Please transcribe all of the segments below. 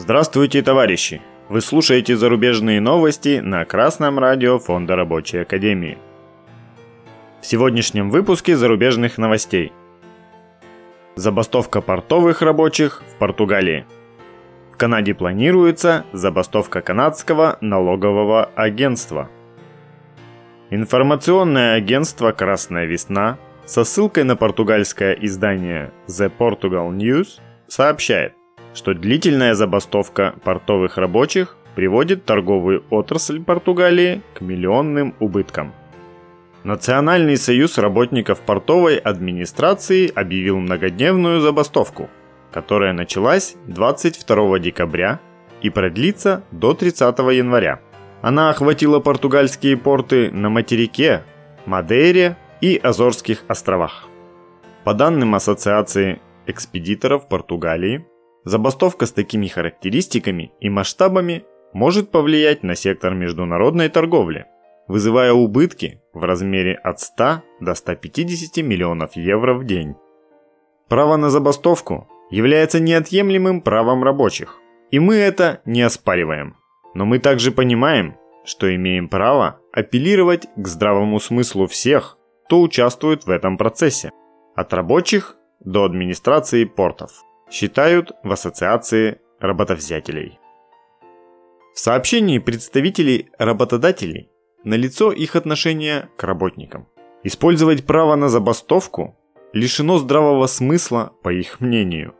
Здравствуйте, товарищи! Вы слушаете зарубежные новости на Красном радио Фонда Рабочей Академии. В сегодняшнем выпуске зарубежных новостей. Забастовка портовых рабочих в Португалии. В Канаде планируется забастовка канадского налогового агентства. Информационное агентство «Красная весна» со ссылкой на португальское издание The Portugal News сообщает, что длительная забастовка портовых рабочих приводит торговую отрасль Португалии к миллионным убыткам. Национальный союз работников портовой администрации объявил многодневную забастовку, которая началась 22 декабря и продлится до 30 января. Она охватила португальские порты на материке, Мадейре и Азорских островах. По данным Ассоциации экспедиторов Португалии, Забастовка с такими характеристиками и масштабами может повлиять на сектор международной торговли, вызывая убытки в размере от 100 до 150 миллионов евро в день. Право на забастовку является неотъемлемым правом рабочих, и мы это не оспариваем. Но мы также понимаем, что имеем право апеллировать к здравому смыслу всех, кто участвует в этом процессе, от рабочих до администрации портов считают в Ассоциации работовзятелей. В сообщении представителей работодателей налицо их отношение к работникам. Использовать право на забастовку лишено здравого смысла, по их мнению.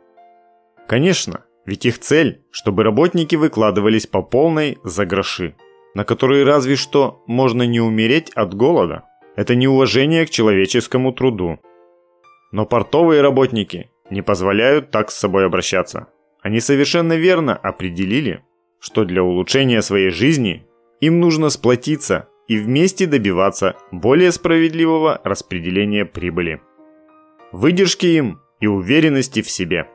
Конечно, ведь их цель, чтобы работники выкладывались по полной за гроши, на которые разве что можно не умереть от голода. Это неуважение к человеческому труду. Но портовые работники не позволяют так с собой обращаться. Они совершенно верно определили, что для улучшения своей жизни им нужно сплотиться и вместе добиваться более справедливого распределения прибыли. Выдержки им и уверенности в себе.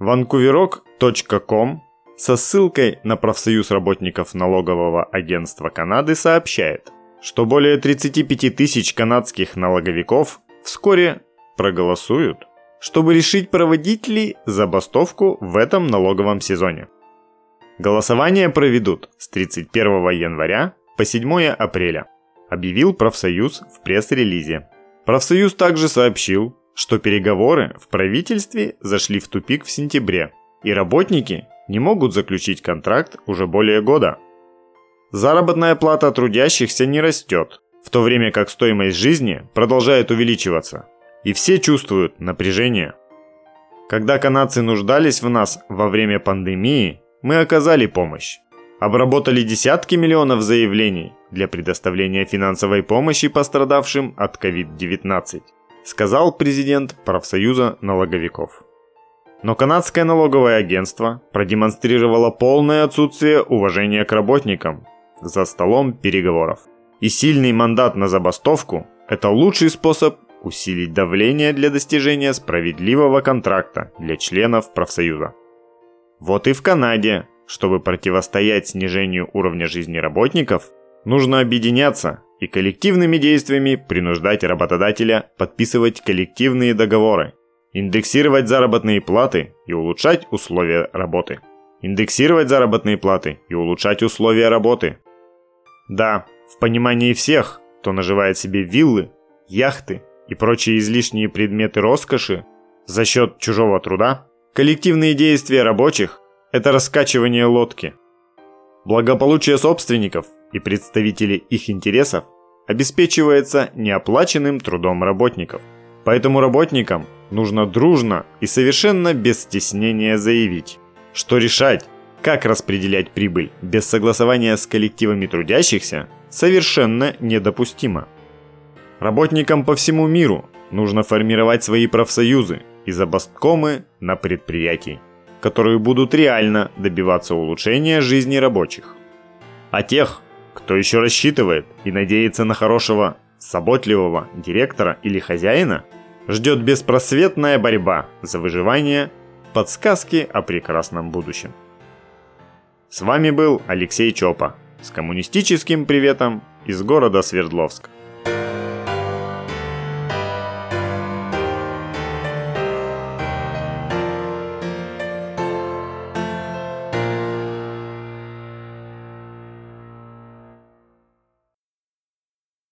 Vancouverok.com со ссылкой на профсоюз работников налогового агентства Канады сообщает, что более 35 тысяч канадских налоговиков вскоре проголосуют чтобы решить, проводить ли забастовку в этом налоговом сезоне. Голосование проведут с 31 января по 7 апреля, объявил профсоюз в пресс-релизе. Профсоюз также сообщил, что переговоры в правительстве зашли в тупик в сентябре, и работники не могут заключить контракт уже более года. Заработная плата трудящихся не растет, в то время как стоимость жизни продолжает увеличиваться – и все чувствуют напряжение. Когда канадцы нуждались в нас во время пандемии, мы оказали помощь. Обработали десятки миллионов заявлений для предоставления финансовой помощи пострадавшим от COVID-19, сказал президент профсоюза налоговиков. Но канадское налоговое агентство продемонстрировало полное отсутствие уважения к работникам за столом переговоров. И сильный мандат на забастовку – это лучший способ усилить давление для достижения справедливого контракта для членов профсоюза. Вот и в Канаде, чтобы противостоять снижению уровня жизни работников, нужно объединяться и коллективными действиями принуждать работодателя подписывать коллективные договоры, индексировать заработные платы и улучшать условия работы. Индексировать заработные платы и улучшать условия работы. Да, в понимании всех, кто наживает себе виллы, яхты и прочие излишние предметы роскоши за счет чужого труда, коллективные действия рабочих – это раскачивание лодки. Благополучие собственников и представителей их интересов обеспечивается неоплаченным трудом работников. Поэтому работникам нужно дружно и совершенно без стеснения заявить, что решать, как распределять прибыль без согласования с коллективами трудящихся, совершенно недопустимо. Работникам по всему миру нужно формировать свои профсоюзы и забасткомы на предприятии, которые будут реально добиваться улучшения жизни рабочих. А тех, кто еще рассчитывает и надеется на хорошего, заботливого директора или хозяина, ждет беспросветная борьба за выживание, подсказки о прекрасном будущем. С вами был Алексей Чопа с коммунистическим приветом из города Свердловск.